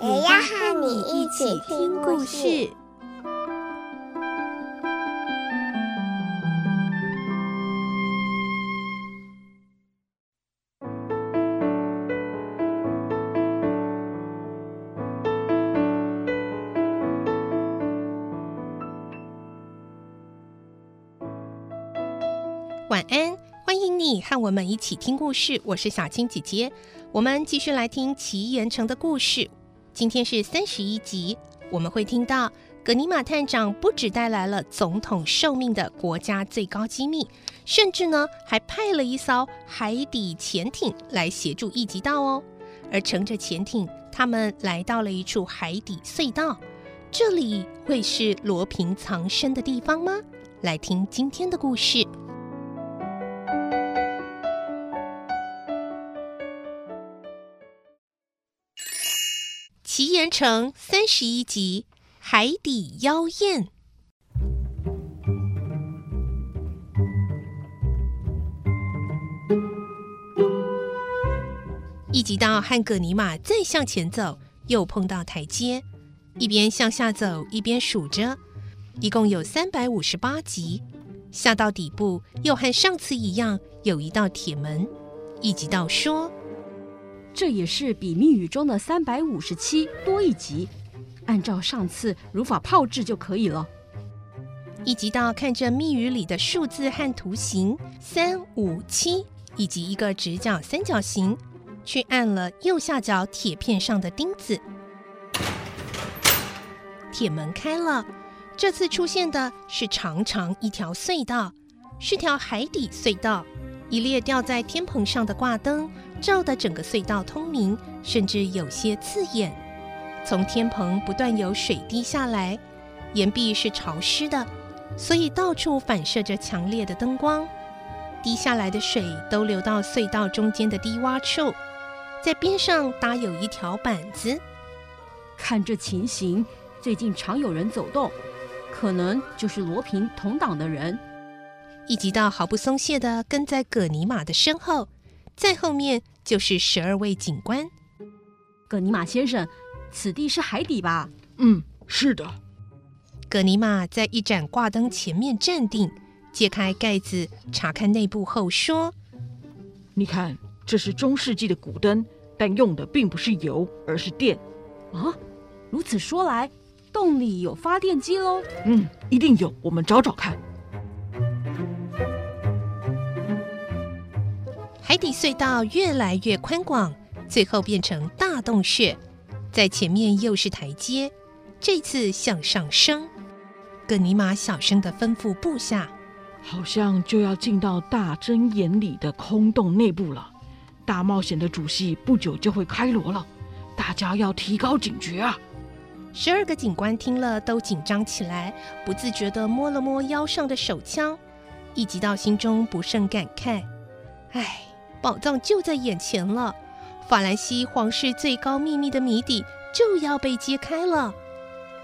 也要和你一起听故事。晚安，欢迎你和我们一起听故事。我是小青姐姐，我们继续来听奇岩城的故事。今天是三十一集，我们会听到葛尼玛探长不只带来了总统受命的国家最高机密，甚至呢还派了一艘海底潜艇来协助一级道哦。而乘着潜艇，他们来到了一处海底隧道，这里会是罗平藏身的地方吗？来听今天的故事。奇岩城三十一集：海底妖艳。一级道和葛尼玛再向前走，又碰到台阶，一边向下走，一边数着，一共有三百五十八级。下到底部，又和上次一样，有一道铁门。一级道说。这也是比密语中的三百五十七多一级，按照上次如法炮制就可以了。一级道看着密语里的数字和图形三五七，以及一个直角三角形，去按了右下角铁片上的钉子，铁门开了。这次出现的是长长一条隧道，是条海底隧道。一列吊在天棚上的挂灯，照得整个隧道通明，甚至有些刺眼。从天棚不断有水滴下来，岩壁是潮湿的，所以到处反射着强烈的灯光。滴下来的水都流到隧道中间的低洼处，在边上搭有一条板子。看这情形，最近常有人走动，可能就是罗平同党的人。一级道毫不松懈地跟在葛尼玛的身后，在后面就是十二位警官。葛尼玛先生，此地是海底吧？嗯，是的。葛尼玛在一盏挂灯前面站定，揭开盖子查看内部后说：“你看，这是中世纪的古灯，但用的并不是油，而是电。啊，如此说来，洞里有发电机喽？嗯，一定有。我们找找看。”海底隧道越来越宽广，最后变成大洞穴，在前面又是台阶，这次向上升。葛尼玛小声地吩咐部下：“好像就要进到大针眼里的空洞内部了，大冒险的主戏不久就会开锣了，大家要提高警觉啊！”十二个警官听了都紧张起来，不自觉地摸了摸腰上的手枪。一急到心中不胜感慨：“唉。”宝藏就在眼前了，法兰西皇室最高秘密的谜底就要被揭开了。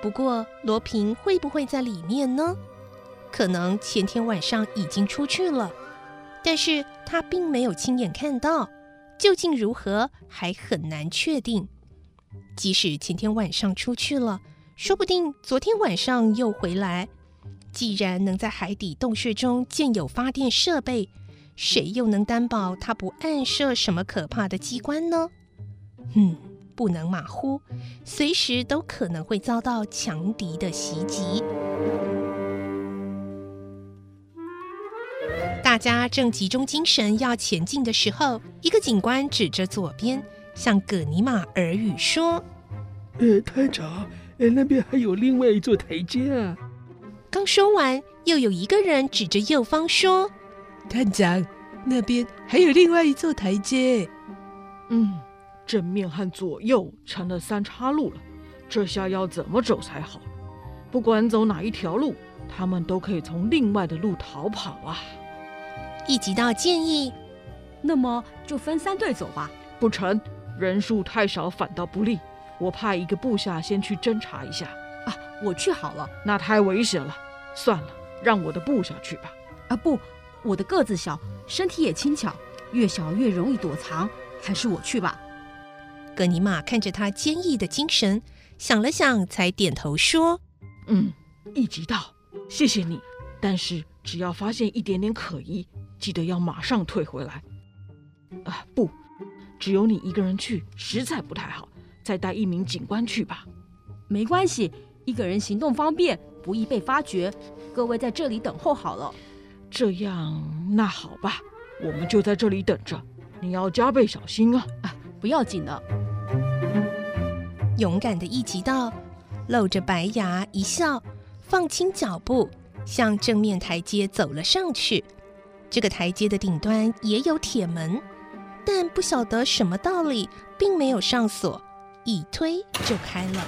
不过罗平会不会在里面呢？可能前天晚上已经出去了，但是他并没有亲眼看到，究竟如何还很难确定。即使前天晚上出去了，说不定昨天晚上又回来。既然能在海底洞穴中建有发电设备，谁又能担保他不暗设什么可怕的机关呢？嗯，不能马虎，随时都可能会遭到强敌的袭击。大家正集中精神要前进的时候，一个警官指着左边，向葛尼玛耳语说：“呃，探长，呃，那边还有另外一座台阶啊。”刚说完，又有一个人指着右方说。探长，那边还有另外一座台阶。嗯，正面和左右成了三岔路了。这下要怎么走才好？不管走哪一条路，他们都可以从另外的路逃跑啊！一级道建议，那么就分三队走吧。不成，人数太少反倒不利。我派一个部下先去侦查一下。啊，我去好了。那太危险了，算了，让我的部下去吧。啊不，我的个子小，身体也轻巧，越小越容易躲藏，还是我去吧。格尼玛看着他坚毅的精神，想了想，才点头说：“嗯，一吉道，谢谢你。但是只要发现一点点可疑，记得要马上退回来。啊，不，只有你一个人去，实在不太好。再带一名警官去吧。没关系，一个人行动方便，不易被发觉。各位在这里等候好了。这样，那好吧，我们就在这里等着。你要加倍小心啊！啊，不要紧的。”勇敢的一级道露着白牙一笑，放轻脚步，向正面台阶走了上去。这个台阶的顶端也有铁门，但不晓得什么道理，并没有上锁，一推就开了。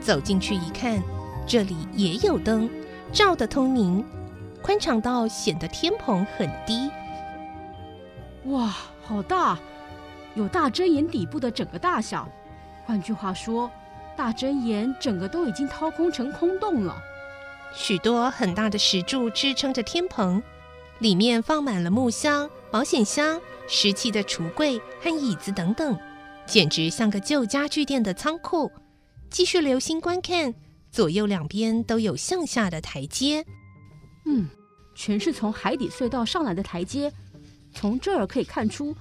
走进去一看，这里也有灯，照得通明，宽敞到显得天棚很低。哇，好大！有大针岩底部的整个大小，换句话说，大针岩整个都已经掏空成空洞了。许多很大的石柱支撑着天棚，里面放满了木箱、保险箱、石器的橱柜和椅子等等，简直像个旧家具店的仓库。继续留心观看，左右两边都有向下的台阶。嗯，全是从海底隧道上来的台阶。从这儿可以看出。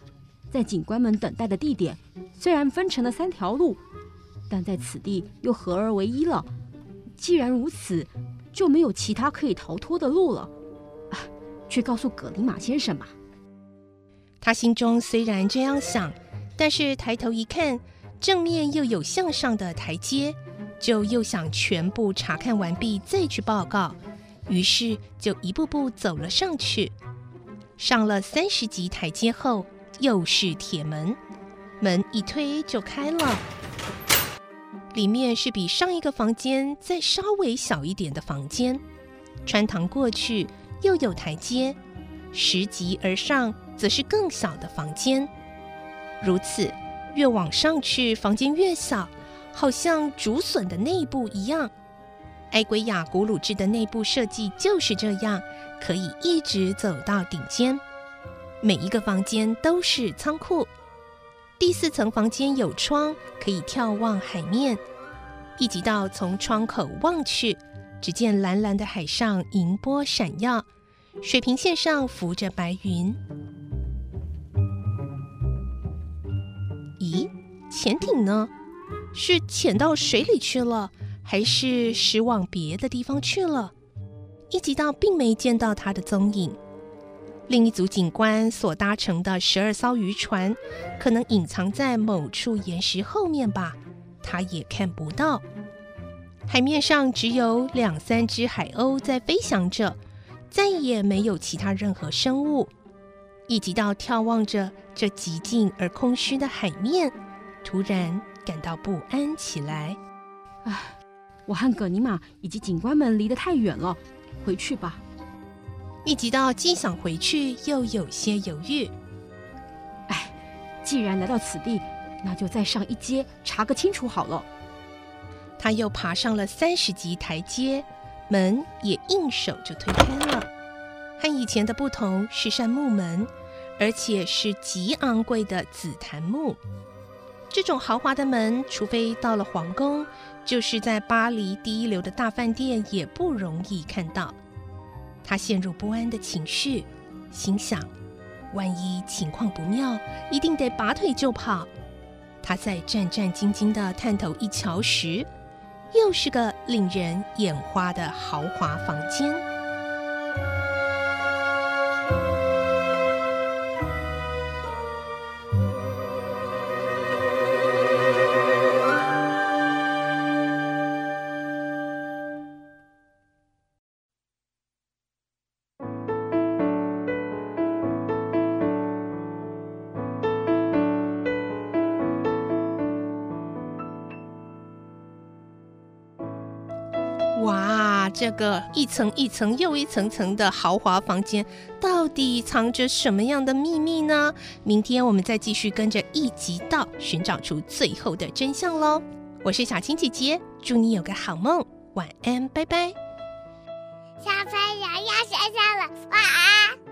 在警官们等待的地点，虽然分成了三条路，但在此地又合而为一了。既然如此，就没有其他可以逃脱的路了。啊，去告诉葛尼玛先生吧。他心中虽然这样想，但是抬头一看，正面又有向上的台阶，就又想全部查看完毕再去报告。于是就一步步走了上去。上了三十级台阶后。又是铁门，门一推就开了。里面是比上一个房间再稍微小一点的房间，穿堂过去又有台阶，十级而上则是更小的房间。如此，越往上去，房间越小，好像竹笋的内部一样。埃圭亚古鲁治的内部设计就是这样，可以一直走到顶尖。每一个房间都是仓库。第四层房间有窗，可以眺望海面。一吉道从窗口望去，只见蓝蓝的海上银波闪耀，水平线上浮着白云。咦，潜艇呢？是潜到水里去了，还是驶往别的地方去了？一级道并没见到它的踪影。另一组警官所搭乘的十二艘渔船，可能隐藏在某处岩石后面吧，他也看不到。海面上只有两三只海鸥在飞翔着，再也没有其他任何生物。一级道眺望着这寂静而空虚的海面，突然感到不安起来。唉，我和葛尼玛以及警官们离得太远了，回去吧。一吉到既想回去，又有些犹豫。唉，既然来到此地，那就再上一阶查个清楚好了。他又爬上了三十级台阶，门也应手就推开了。和以前的不同是扇木门，而且是极昂贵的紫檀木。这种豪华的门，除非到了皇宫，就是在巴黎第一流的大饭店，也不容易看到。他陷入不安的情绪，心想：万一情况不妙，一定得拔腿就跑。他在战战兢兢地探头一瞧时，又是个令人眼花的豪华房间。这个一层一层又一层层的豪华房间，到底藏着什么样的秘密呢？明天我们再继续跟着一集到寻找出最后的真相喽！我是小青姐姐，祝你有个好梦，晚安，拜拜。小朋友要睡觉了，晚安。